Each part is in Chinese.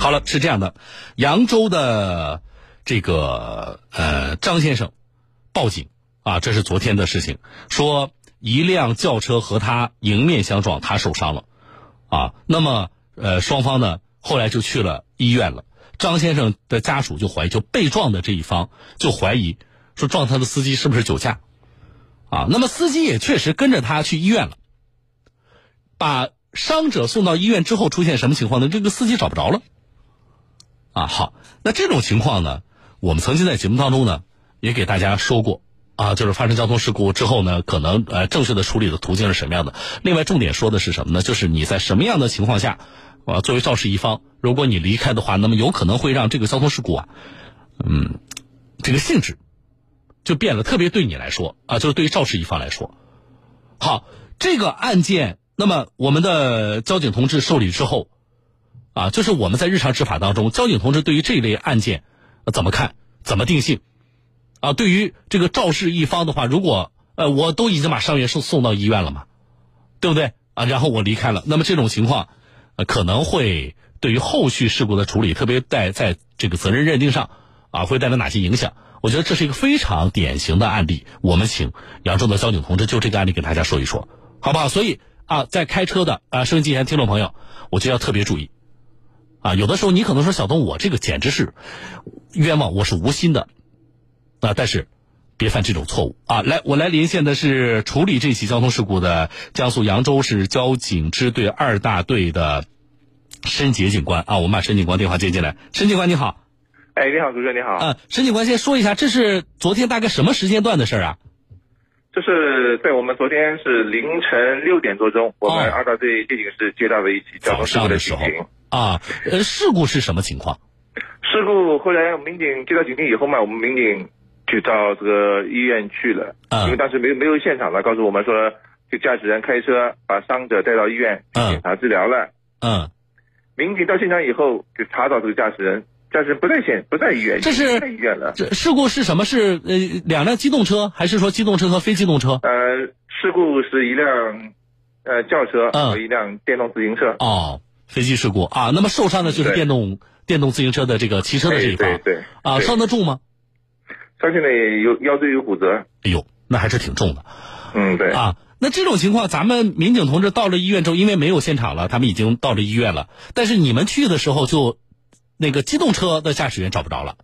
好了，是这样的，扬州的这个呃张先生报警啊，这是昨天的事情，说一辆轿车和他迎面相撞，他受伤了啊。那么呃双方呢后来就去了医院了。张先生的家属就怀疑，就被撞的这一方就怀疑说撞他的司机是不是酒驾啊？那么司机也确实跟着他去医院了，把伤者送到医院之后出现什么情况呢？这个司机找不着了。啊，好，那这种情况呢，我们曾经在节目当中呢也给大家说过啊，就是发生交通事故之后呢，可能呃正确的处理的途径是什么样的。另外，重点说的是什么呢？就是你在什么样的情况下啊，作为肇事一方，如果你离开的话，那么有可能会让这个交通事故啊，嗯，这个性质就变了。特别对你来说啊，就是对于肇事一方来说，好，这个案件，那么我们的交警同志受理之后。啊，就是我们在日常执法当中，交警同志对于这类案件怎么看，怎么定性？啊，对于这个肇事一方的话，如果呃我都已经把伤员送送到医院了嘛，对不对？啊，然后我离开了，那么这种情况，呃，可能会对于后续事故的处理，特别在在这个责任认定上啊，会带来哪些影响？我觉得这是一个非常典型的案例，我们请扬州的交警同志就这个案例给大家说一说，好不好？所以啊，在开车的啊，收音机前听众朋友，我就要特别注意。啊，有的时候你可能说小东，我这个简直是冤枉，我是无心的啊！但是别犯这种错误啊！来，我来连线的是处理这起交通事故的江苏扬州市交警支队二大队的申杰警官啊！我们把申警官电话接进来。申警官你好，哎，你好，主持人你好。啊，申警官先说一下，这是昨天大概什么时间段的事儿啊？这是在我们昨天是凌晨六点多钟，我们二大队接警室接到的一起交通事故的时候。啊，呃，事故是什么情况？事故后来民警接到警情以后嘛，我们民警就到这个医院去了。啊，因为当时没有没有现场了，告诉我们说，就驾驶人开车把伤者带到医院检查治疗了。嗯，民警到现场以后就查找这个驾驶人，驾驶人不在现不在医院，这是在医院了。这事故是什么？是呃两辆机动车，还是说机动车和非机动车？呃，事故是一辆呃轿车和一辆电动自行车。哦。飞机事故啊，那么受伤的就是电动电动自行车的这个骑车的这一方，对啊，伤得重吗？伤现在有腰椎有骨折，哎呦，那还是挺重的。嗯，对啊，那这种情况，咱们民警同志到了医院之后，因为没有现场了，他们已经到了医院了。但是你们去的时候，就那个机动车的驾驶员找不着了。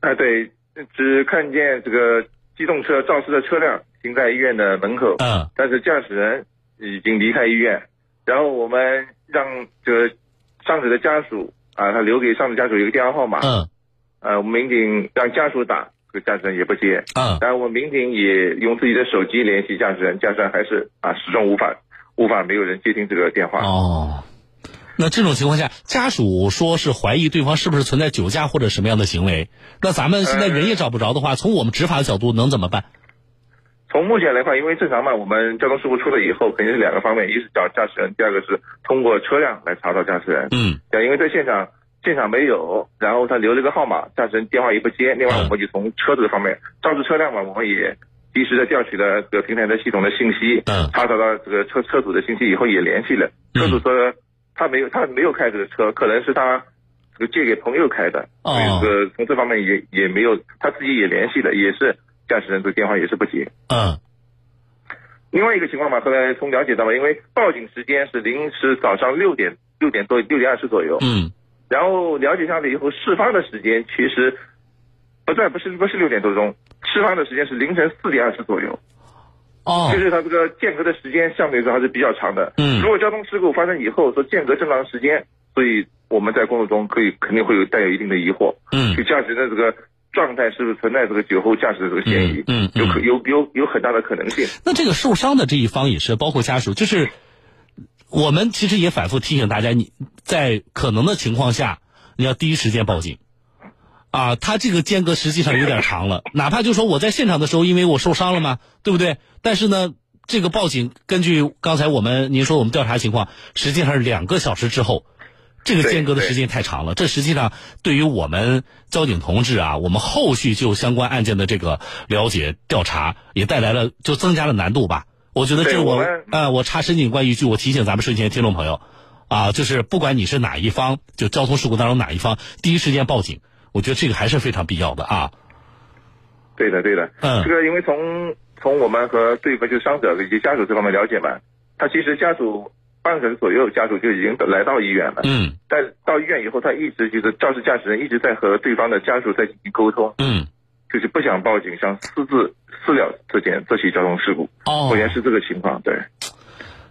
啊，对，只看见这个机动车肇事的车辆停在医院的门口，嗯，但是驾驶人已经离开医院。然后我们让这个伤者的家属啊，他留给伤者家属一个电话号码。嗯。呃，我们民警让家属打，这个驾驶人也不接。嗯。然后我们民警也用自己的手机联系驾驶人，驾驶人还是啊，始终无法无法没有人接听这个电话。哦。那这种情况下，家属说是怀疑对方是不是存在酒驾或者什么样的行为？那咱们现在人也找不着的话，从我们执法的角度能怎么办？从目前来看，因为正常嘛，我们交通事故出了以后，肯定是两个方面，一是找驾驶人，第二个是通过车辆来查找驾驶人。嗯，对，因为在现场现场没有，然后他留了个号码，驾驶人电话也不接。另外，我们就从车子方面，肇事车辆嘛，我们也及时的调取了这个平台的系统的信息，嗯，查找到这个车车主的信息以后，也联系了车主说他没有他没有开这个车，可能是他这个借给朋友开的。哦，这个从这方面也也没有，他自己也联系了，也是。驾驶人的电话也是不接。嗯。另外一个情况嘛，后来从了解到嘛，因为报警时间是临时早上六点六点多六点二十左右。嗯。然后了解下来以后，事发的时间其实不在不是不是六点多钟，事发的时间是凌晨四点二十左右。哦。就是它这个间隔的时间相对来说还是比较长的。嗯。如果交通事故发生以后说间隔正常时间，所以我们在工作中可以肯定会有带有一定的疑惑。嗯。就驾驶的这个。状态是不是存在这个酒后驾驶的这个嫌疑？嗯，有可有有有很大的可能性。那这个受伤的这一方也是包括家属，就是我们其实也反复提醒大家，你在可能的情况下，你要第一时间报警。啊，他这个间隔实际上有点长了，哪怕就说我在现场的时候，因为我受伤了嘛，对不对？但是呢，这个报警根据刚才我们您说我们调查情况，实际上是两个小时之后。这个间隔的时间太长了，这实际上对于我们交警同志啊，我们后续就相关案件的这个了解调查，也带来了就增加了难度吧。我觉得这我呃，我插申警官一句，我提醒咱们睡前听众朋友，啊，就是不管你是哪一方，就交通事故当中哪一方，第一时间报警，我觉得这个还是非常必要的啊。对的，对的，嗯，这个因为从从我们和对方就伤者以及家属这方面了解嘛，他其实家属半个小时左右，家属就已经来到医院了，嗯，但到医院以后，他一直就是肇事驾驶人一直在和对方的家属在进行沟通，嗯，就是不想报警，想私自私了这件这起交通事故，哦，目前是这个情况，对。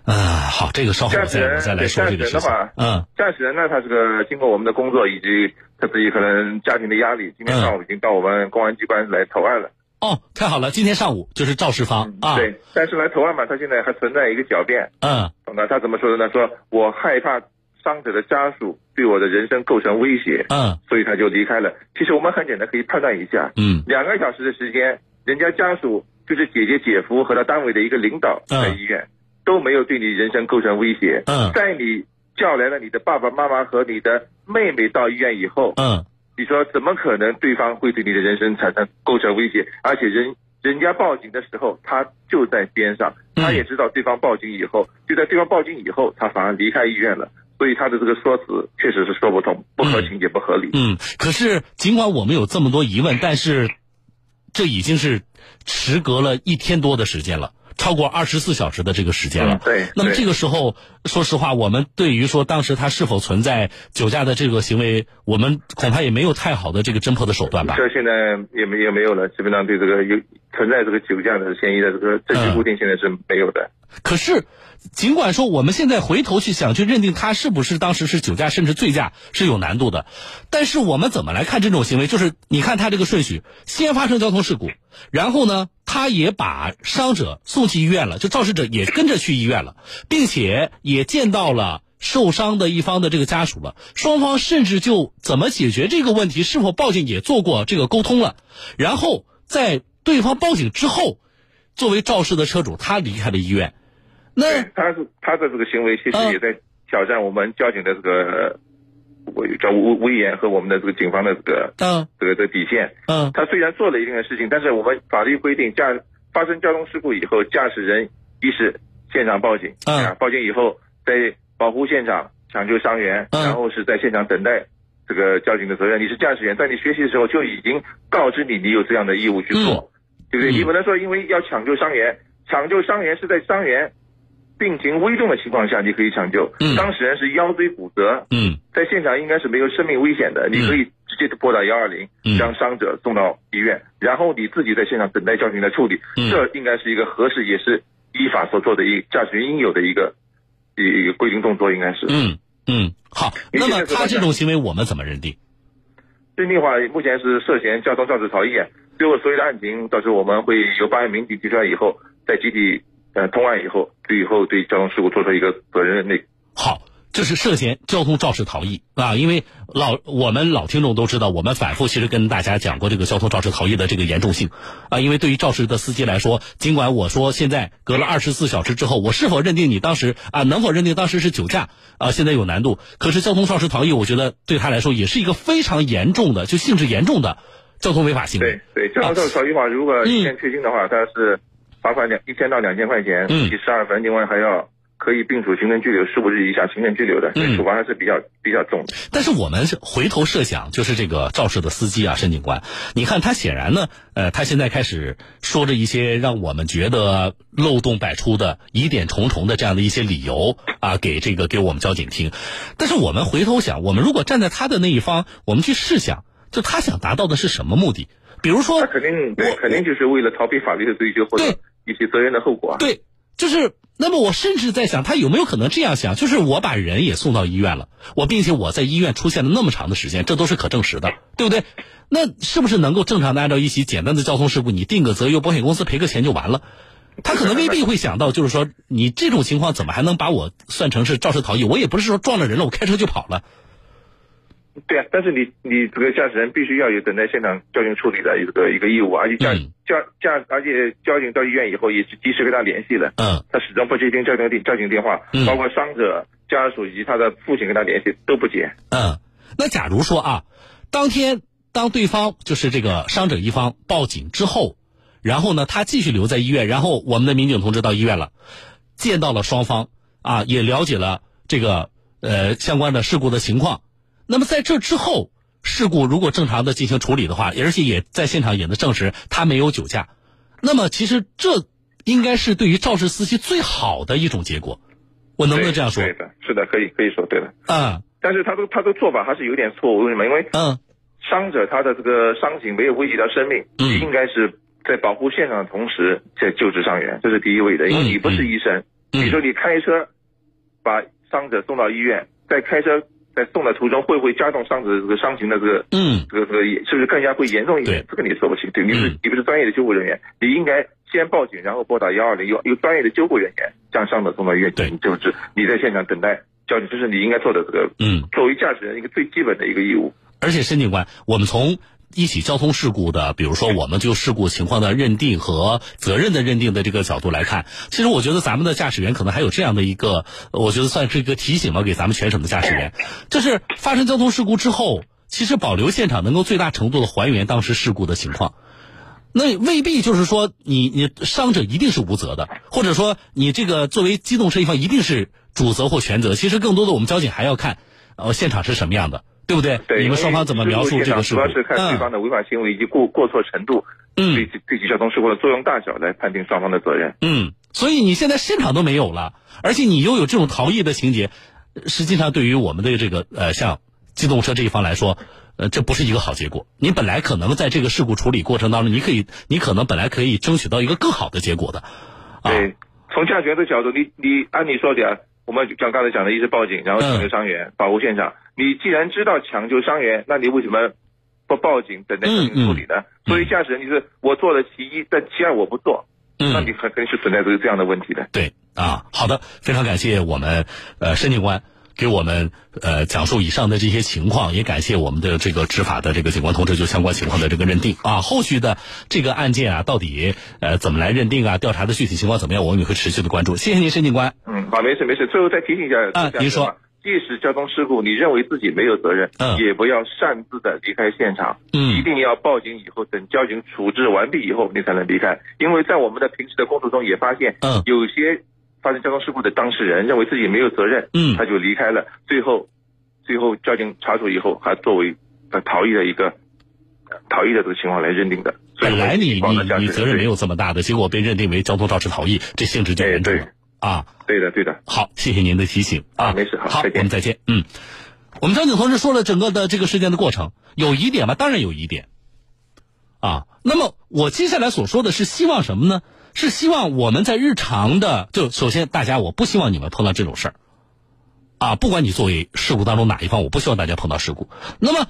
啊，好，这个稍后再再来说这个事情。嗯，驾驶人呢，他这个经过我们的工作以及他自己可能家庭的压力，今天上午已经到我们公安机关来投案了。哦，太好了，今天上午就是肇事方啊。对，但是呢投案嘛，他现在还存在一个狡辩。嗯，那他怎么说的呢？说我害怕伤者的家属对我的人身构成威胁。嗯，所以他就离开了。其实我们很简单可以判断一下。嗯，两个小时的时间，人家家属就是姐姐、姐夫和他单位的一个领导在医院。都没有对你人身构成威胁。嗯，在你叫来了你的爸爸妈妈和你的妹妹到医院以后，嗯，你说怎么可能对方会对你的人身产生构成威胁？而且人人家报警的时候，他就在边上，他也知道对方报警以后，就在对方报警以后，他反而离开医院了。所以他的这个说辞确实是说不通，不合情也，不合理。嗯，可是尽管我们有这么多疑问，但是这已经是时隔了一天多的时间了。超过二十四小时的这个时间了，对。那么这个时候，说实话，我们对于说当时他是否存在酒驾的这个行为，我们恐怕也没有太好的这个侦破的手段吧。这现在也没也没有了，基本上对这个有存在这个酒驾的嫌疑的这个证据固定现在是没有的。可是。尽管说我们现在回头去想去认定他是不是当时是酒驾甚至醉驾是有难度的，但是我们怎么来看这种行为？就是你看他这个顺序，先发生交通事故，然后呢，他也把伤者送去医院了，就肇事者也跟着去医院了，并且也见到了受伤的一方的这个家属了，双方甚至就怎么解决这个问题，是否报警也做过这个沟通了，然后在对方报警之后，作为肇事的车主，他离开了医院。那他是他的这个行为，其实也在挑战我们交警的这个威叫威威严和我们的这个警方的这个嗯这个的底线。嗯，他虽然做了一定的事情，但是我们法律规定，驾发生交通事故以后，驾驶人一是现场报警，嗯，报警以后在保护现场、抢救伤员，然后是在现场等待这个交警的责任。你是驾驶员，在你学习的时候就已经告知你，你有这样的义务去做，对不对？你不能说因为要抢救伤员，抢救伤员是在伤员。病情危重的情况下，你可以抢救。嗯，当事人是腰椎骨折。嗯，在现场应该是没有生命危险的，你可以直接拨打幺二零，将伤者送到医院，然后你自己在现场等待交警的处理。嗯，这应该是一个合适，也是依法所做的一驾驶员应有的一个一一个规定动作，应该是。嗯嗯，好。那么他这种行为我们怎么认定？认定的话，目前是涉嫌交通肇事逃逸。最后所有的案情，到时候我们会由办案民警提出来以后，再集体。呃，通案以后，对以后对交通事故做出一个责任认定。好，这是涉嫌交通肇事逃逸啊！因为老我们老听众都知道，我们反复其实跟大家讲过这个交通肇事逃逸的这个严重性啊。因为对于肇事的司机来说，尽管我说现在隔了二十四小时之后，我是否认定你当时啊，能否认定当时是酒驾啊，现在有难度。可是交通肇事逃逸，我觉得对他来说也是一个非常严重的，就性质严重的交通违法行为。对对，交通肇事逃逸的话，如果一线确定的话，他是。罚款两一千到两千块钱，记十二分，另外还要可以并处行政拘留十五日以下行政拘留的，处罚还是比较比较重的。但是我们回头设想，就是这个肇事的司机啊，申警官，你看他显然呢，呃，他现在开始说着一些让我们觉得漏洞百出的疑点重重的这样的一些理由啊，给这个给我们交警听。但是我们回头想，我们如果站在他的那一方，我们去试想，就他想达到的是什么目的？比如说，他肯定对，肯定就是为了逃避法律的追究或者。一些责任的后果，对，就是那么我甚至在想，他有没有可能这样想？就是我把人也送到医院了，我并且我在医院出现了那么长的时间，这都是可证实的，对不对？那是不是能够正常的按照一起简单的交通事故，你定个责由保险公司赔个钱就完了？他可能未必会想到，就是说你这种情况怎么还能把我算成是肇事逃逸？我也不是说撞了人了，我开车就跑了。对啊，但是你你这个驾驶人必须要有等待现场交警处理的一个一个义务，而且驾驾驾，而且交警到医院以后也是及时跟他联系的。嗯，他始终不接听交警电交警电话，包括伤者家属以及他的父亲跟他联系都不接。嗯，那假如说啊，当天当对方就是这个伤者一方报警之后，然后呢他继续留在医院，然后我们的民警同志到医院了，见到了双方啊，也了解了这个。呃相关的事故的情况。那么在这之后，事故如果正常的进行处理的话，而且也在现场也能证实他没有酒驾，那么其实这应该是对于肇事司机最好的一种结果。我能不能这样说？对的，是的，可以可以说对的。啊，但是他的他的做法还是有点错误，为什么？因为嗯，伤者他的这个伤情没有危及到生命，嗯，应该是在保护现场的同时在救治伤员，这是第一位的。因为你不是医生，你说你开车把伤者送到医院，在开车在送的途中会不会加重伤者这个伤情的这个嗯这个这个是不是更加会严重一点？这个你说不清，对，你是你不是专业的救护人员，你应该。先报警，然后拨打幺二零，有有专业的救护人员将伤者送到医院进行救治。你在现场等待交警，这是你应该做的这个，嗯，作为驾驶人一个最基本的一个义务。而且，申警官，我们从一起交通事故的，比如说我们就事故情况的认定和责任的认定的这个角度来看，其实我觉得咱们的驾驶员可能还有这样的一个，我觉得算是一个提醒吧，给咱们全省的驾驶员，就是发生交通事故之后，其实保留现场能够最大程度的还原当时事故的情况。那未必就是说你你伤者一定是无责的，或者说你这个作为机动车一方一定是主责或全责。其实更多的我们交警还要看，呃，现场是什么样的，对不对？对。你们双方怎么描述这个事故？主要是看对方的违法行为以及过过错程度，嗯，对对起交通事故的作用大小来判定双方的责任。嗯，所以你现在现场都没有了，而且你又有这种逃逸的情节，实际上对于我们的这个呃像机动车这一方来说。呃，这不是一个好结果。你本来可能在这个事故处理过程当中，你可以，你可能本来可以争取到一个更好的结果的。对，从驾驶员的角度，你你按你说的，我们像刚才讲的，一是报警，然后抢救伤员，保护现场。你既然知道抢救伤员，那你为什么不报警，等待交警处理呢？作为驾驶人，你是我做了其一，但其二我不做，那你肯定是存在这个这样的问题的。对啊，好的，非常感谢我们呃申警官。给我们呃讲述以上的这些情况，也感谢我们的这个执法的这个警官同志就相关情况的这个认定啊。后续的这个案件啊，到底呃怎么来认定啊？调查的具体情况怎么样？我们也会持续的关注。谢谢您，申警官。嗯，好，没事没事。最后再提醒一下啊，您说，即使交通事故你认为自己没有责任，嗯，也不要擅自的离开现场，嗯，一定要报警以后，等交警处置完毕以后，你才能离开。因为在我们的平时的工作中也发现，嗯，有些。发生交通事故的当事人认为自己没有责任，嗯，他就离开了。最后，最后交警查处以后，还作为呃逃逸的一个逃逸的这个情况来认定的。本来你你你责任没有这么大的，结果被认定为交通肇事逃逸，这性质就严重了啊。对的，对的。好，谢谢您的提醒啊，没事，好，我们再见。嗯，我们交警同志说了整个的这个事件的过程，有疑点吗？当然有疑点啊。那么我接下来所说的是希望什么呢？是希望我们在日常的，就首先大家，我不希望你们碰到这种事儿，啊，不管你作为事故当中哪一方，我不希望大家碰到事故。那么，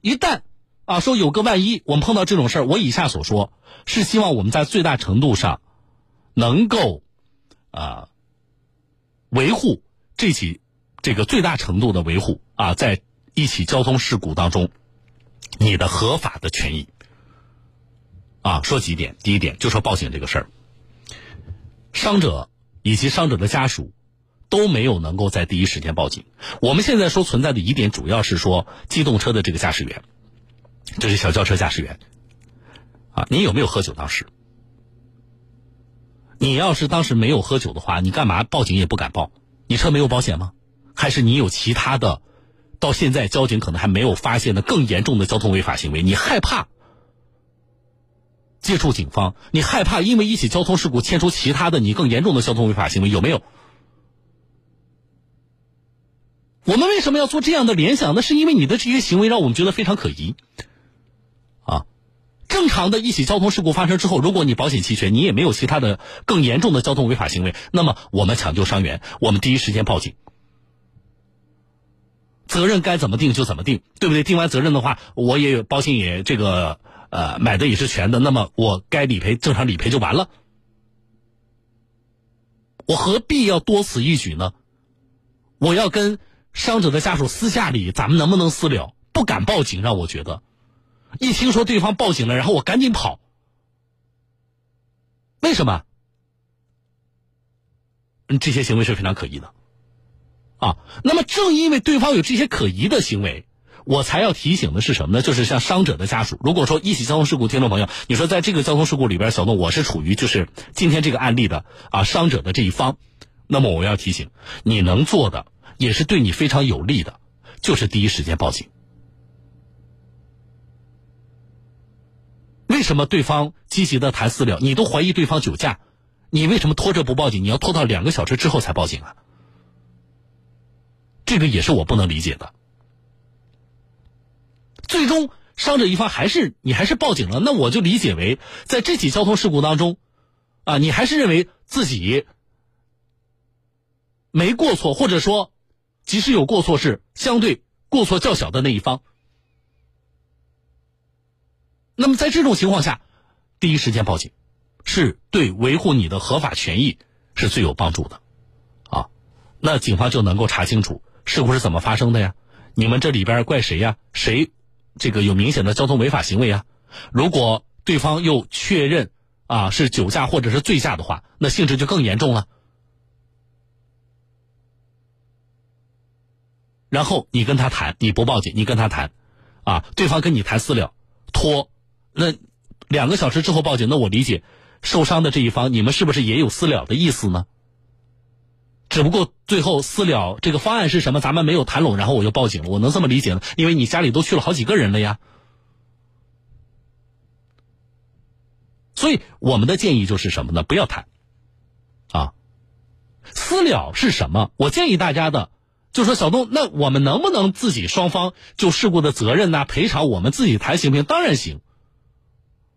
一旦啊说有个万一，我们碰到这种事儿，我以下所说是希望我们在最大程度上能够啊维护这起这个最大程度的维护啊，在一起交通事故当中你的合法的权益。啊，说几点，第一点就说报警这个事儿。伤者以及伤者的家属都没有能够在第一时间报警。我们现在说存在的疑点，主要是说机动车的这个驾驶员，这是小轿车驾驶员。啊，你有没有喝酒？当时，你要是当时没有喝酒的话，你干嘛报警也不敢报？你车没有保险吗？还是你有其他的？到现在交警可能还没有发现的更严重的交通违法行为，你害怕？接触警方，你害怕因为一起交通事故牵出其他的你更严重的交通违法行为有没有？我们为什么要做这样的联想？那是因为你的这些行为让我们觉得非常可疑。啊，正常的一起交通事故发生之后，如果你保险齐全，你也没有其他的更严重的交通违法行为，那么我们抢救伤员，我们第一时间报警，责任该怎么定就怎么定，对不对？定完责任的话，我也有保险也这个。呃，买的也是全的，那么我该理赔正常理赔就完了，我何必要多此一举呢？我要跟伤者的家属私下里，咱们能不能私了？不敢报警，让我觉得，一听说对方报警了，然后我赶紧跑，为什么？这些行为是非常可疑的，啊，那么正因为对方有这些可疑的行为。我才要提醒的是什么呢？就是像伤者的家属，如果说一起交通事故，听众朋友，你说在这个交通事故里边，小东我是处于就是今天这个案例的啊伤者的这一方，那么我要提醒，你能做的也是对你非常有利的，就是第一时间报警。为什么对方积极的谈私了，你都怀疑对方酒驾，你为什么拖着不报警？你要拖到两个小时之后才报警啊？这个也是我不能理解的。最终伤者一方还是你还是报警了，那我就理解为在这起交通事故当中，啊，你还是认为自己没过错，或者说即使有过错是相对过错较小的那一方。那么在这种情况下，第一时间报警，是对维护你的合法权益是最有帮助的，啊，那警方就能够查清楚事故是怎么发生的呀？你们这里边怪谁呀？谁这个有明显的交通违法行为啊？如果对方又确认啊是酒驾或者是醉驾的话，那性质就更严重了。然后你跟他谈，你不报警，你跟他谈，啊，对方跟你谈私了，拖。那两个小时之后报警，那我理解受伤的这一方，你们是不是也有私了的意思呢？只不过最后私了这个方案是什么，咱们没有谈拢，然后我就报警了。我能这么理解呢？因为你家里都去了好几个人了呀。所以我们的建议就是什么呢？不要谈啊！私了是什么？我建议大家的，就说小东，那我们能不能自己双方就事故的责任呐、赔偿，我们自己谈行不行？当然行。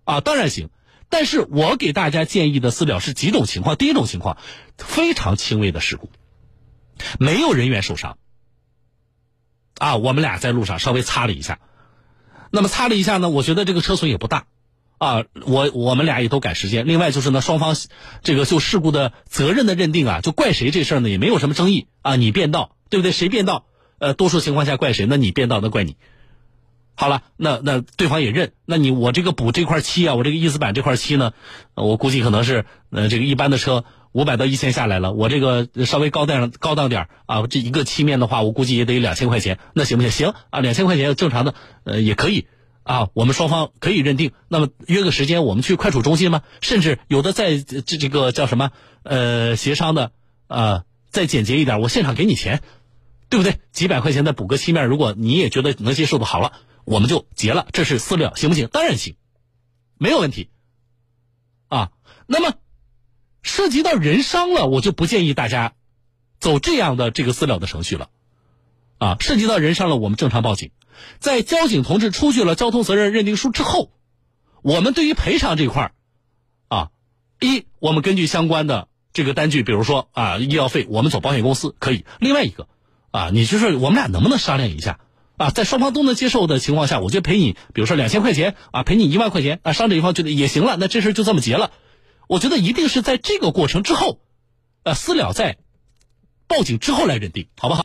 啊，当然行，但是我给大家建议的私了是几种情况。第一种情况，非常轻微的事故，没有人员受伤。啊，我们俩在路上稍微擦了一下，那么擦了一下呢，我觉得这个车损也不大。啊，我我们俩也都赶时间。另外就是呢，双方这个就事故的责任的认定啊，就怪谁这事儿呢也没有什么争议啊。你变道，对不对？谁变道？呃，多数情况下怪谁？那你变道，那怪你。好了，那那对方也认，那你我这个补这块漆啊，我这个翼子板这块漆呢，我估计可能是呃这个一般的车五百到一千下来了，我这个稍微高档高档点啊，这一个漆面的话，我估计也得两千块钱，那行不行？行啊，两千块钱正常的呃也可以啊，我们双方可以认定。那么约个时间，我们去快处中心吗？甚至有的在这这个叫什么呃协商的啊，再简洁一点，我现场给你钱，对不对？几百块钱再补个漆面，如果你也觉得能接受的，好了。我们就结了，这是私了，行不行？当然行，没有问题。啊，那么涉及到人伤了，我就不建议大家走这样的这个私了的程序了。啊，涉及到人伤了，我们正常报警。在交警同志出具了交通责任认定书之后，我们对于赔偿这块啊，一我们根据相关的这个单据，比如说啊医药费，我们走保险公司可以。另外一个啊，你就是我们俩能不能商量一下？啊，在双方都能接受的情况下，我就赔你，比如说两千块钱啊，赔你一万块钱啊，伤者一方觉得也行了，那这事就这么结了。我觉得一定是在这个过程之后，呃，私了在报警之后来认定，好不好？